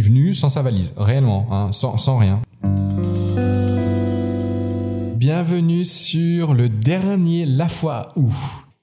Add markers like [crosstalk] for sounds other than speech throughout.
venu sans sa valise, réellement, hein, sans, rien. Bienvenue sur le dernier La fois où.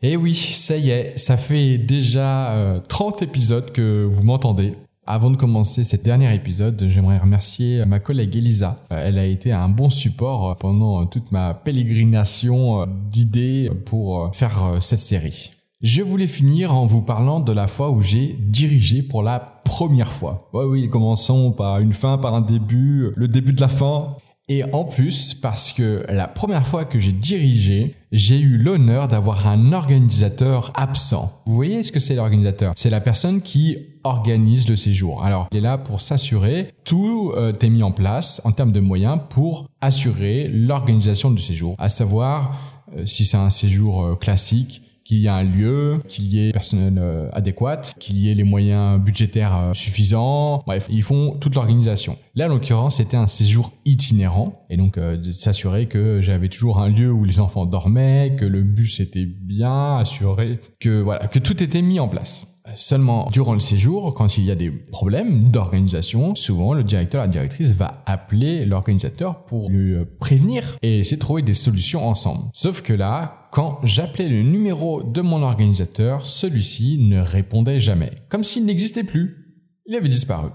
Eh oui, ça y est, ça fait déjà 30 euh, épisodes que vous m'entendez. Avant de commencer cet dernier épisode, j'aimerais remercier ma collègue Elisa. Euh, elle a été un bon support euh, pendant toute ma pélégrination d'idées pour faire cette série. Je voulais finir en vous parlant de la fois où j'ai dirigé pour la première fois. Ouais, oui, commençons par une fin, par un début, le début de la fin. Et en plus, parce que la première fois que j'ai dirigé, j'ai eu l'honneur d'avoir un organisateur absent. Vous voyez ce que c'est l'organisateur? C'est la personne qui organise le séjour. Alors, il est là pour s'assurer, tout euh, est mis en place en termes de moyens pour assurer l'organisation du séjour. À savoir, euh, si c'est un séjour euh, classique, qu'il y ait un lieu, qu'il y ait personnel euh, adéquat, qu'il y ait les moyens budgétaires euh, suffisants. Bref, ils font toute l'organisation. Là, en l'occurrence, c'était un séjour itinérant et donc euh, de s'assurer que j'avais toujours un lieu où les enfants dormaient, que le bus était bien assuré, que voilà, que tout était mis en place. Seulement, durant le séjour, quand il y a des problèmes d'organisation, souvent le directeur, la directrice va appeler l'organisateur pour lui prévenir et essayer de trouver des solutions ensemble. Sauf que là, quand j'appelais le numéro de mon organisateur, celui-ci ne répondait jamais, comme s'il n'existait plus. Il avait disparu.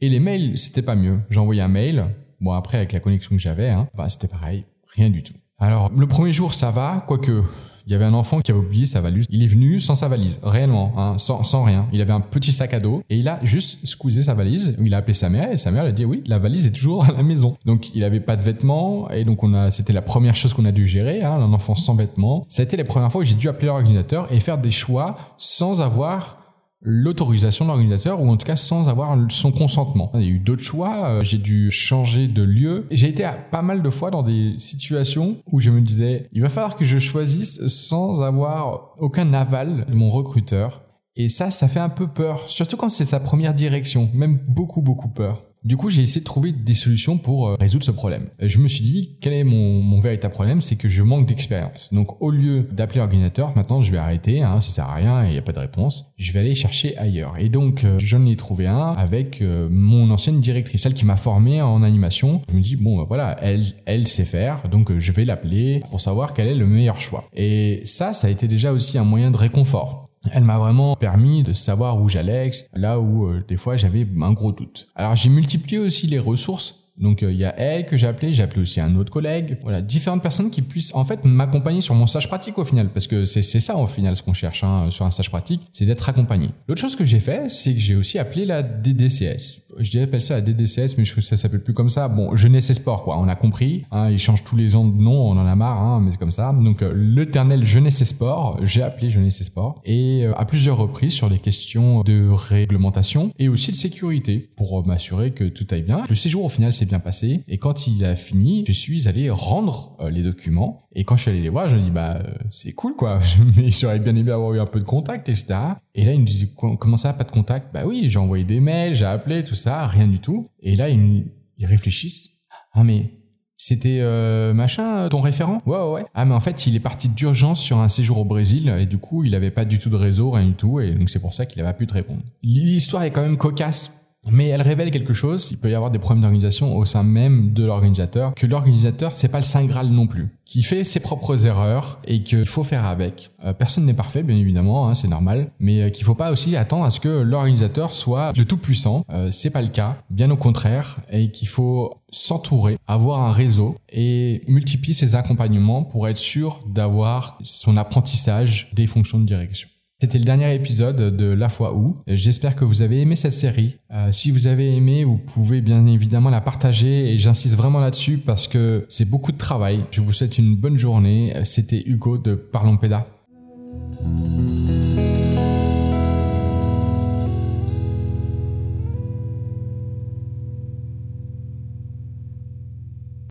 Et les mails, c'était pas mieux. J'envoyais un mail. Bon, après, avec la connexion que j'avais, hein, bah, c'était pareil. Rien du tout. Alors, le premier jour, ça va, quoique il y avait un enfant qui avait oublié sa valise. Il est venu sans sa valise, réellement, hein, sans, sans rien. Il avait un petit sac à dos et il a juste squeezé sa valise. Il a appelé sa mère et sa mère lui a dit oui, la valise est toujours à la maison. Donc il avait pas de vêtements et donc on a, c'était la première chose qu'on a dû gérer, hein, un enfant sans vêtements. Ça a été les premières fois où j'ai dû appeler l'ordinateur et faire des choix sans avoir l'autorisation de l'organisateur ou en tout cas sans avoir son consentement. Il y a eu d'autres choix, euh, j'ai dû changer de lieu. J'ai été pas mal de fois dans des situations où je me disais il va falloir que je choisisse sans avoir aucun aval de mon recruteur. Et ça, ça fait un peu peur, surtout quand c'est sa première direction, même beaucoup beaucoup peur. Du coup, j'ai essayé de trouver des solutions pour euh, résoudre ce problème. Je me suis dit, quel est mon, mon véritable problème? C'est que je manque d'expérience. Donc, au lieu d'appeler l'ordinateur, maintenant, je vais arrêter. Hein, ça sert à rien et il n'y a pas de réponse. Je vais aller chercher ailleurs. Et donc, euh, j'en ai trouvé un avec euh, mon ancienne directrice, celle qui m'a formé en animation. Je me dis, bon, bah, voilà, elle, elle sait faire. Donc, je vais l'appeler pour savoir quel est le meilleur choix. Et ça, ça a été déjà aussi un moyen de réconfort. Elle m'a vraiment permis de savoir où j'allais, là où euh, des fois j'avais un gros doute. Alors j'ai multiplié aussi les ressources. Donc euh, il y a elle que j'ai appelé, j'ai appelé aussi un autre collègue, voilà, différentes personnes qui puissent en fait m'accompagner sur mon stage pratique au final, parce que c'est ça au final ce qu'on cherche hein, sur un stage pratique, c'est d'être accompagné. L'autre chose que j'ai fait, c'est que j'ai aussi appelé la DDCS je dirais pas ça la DDCS, mais je trouve que ça s'appelle plus comme ça. Bon, Jeunesse et Sport, quoi. On a compris. Hein, ils changent tous les ans de nom, on en a marre, hein, mais c'est comme ça. Donc, euh, l'éternel Jeunesse et Sport, j'ai appelé Jeunesse et Sport, et euh, à plusieurs reprises sur les questions de réglementation et aussi de sécurité pour euh, m'assurer que tout aille bien. Le séjour au final s'est bien passé, et quand il a fini, je suis allé rendre les documents. Et quand je suis allé les voir, je me dis bah c'est cool quoi, [laughs] mais j'aurais bien aimé avoir eu un peu de contact, etc. Et là, il me disait comment ça, pas de contact? Bah oui, j'ai envoyé des mails, j'ai appelé, tout ça, rien du tout. Et là, ils, réfléchissent. Ah mais c'était euh, machin, ton référent? Ouais, ouais. Ah mais en fait, il est parti d'urgence sur un séjour au Brésil et du coup, il avait pas du tout de réseau, rien du tout. Et donc c'est pour ça qu'il avait pas pu te répondre. L'histoire est quand même cocasse mais elle révèle quelque chose. Il peut y avoir des problèmes d'organisation au sein même de l'organisateur. Que l'organisateur, c'est pas le saint graal non plus. Qui fait ses propres erreurs et qu'il faut faire avec. Euh, personne n'est parfait, bien évidemment, hein, c'est normal. Mais euh, qu'il faut pas aussi attendre à ce que l'organisateur soit le tout puissant. Euh, c'est pas le cas. Bien au contraire. Et qu'il faut s'entourer, avoir un réseau et multiplier ses accompagnements pour être sûr d'avoir son apprentissage des fonctions de direction. C'était le dernier épisode de La fois où. J'espère que vous avez aimé cette série. Euh, si vous avez aimé, vous pouvez bien évidemment la partager et j'insiste vraiment là-dessus parce que c'est beaucoup de travail. Je vous souhaite une bonne journée. C'était Hugo de Parlons Péda.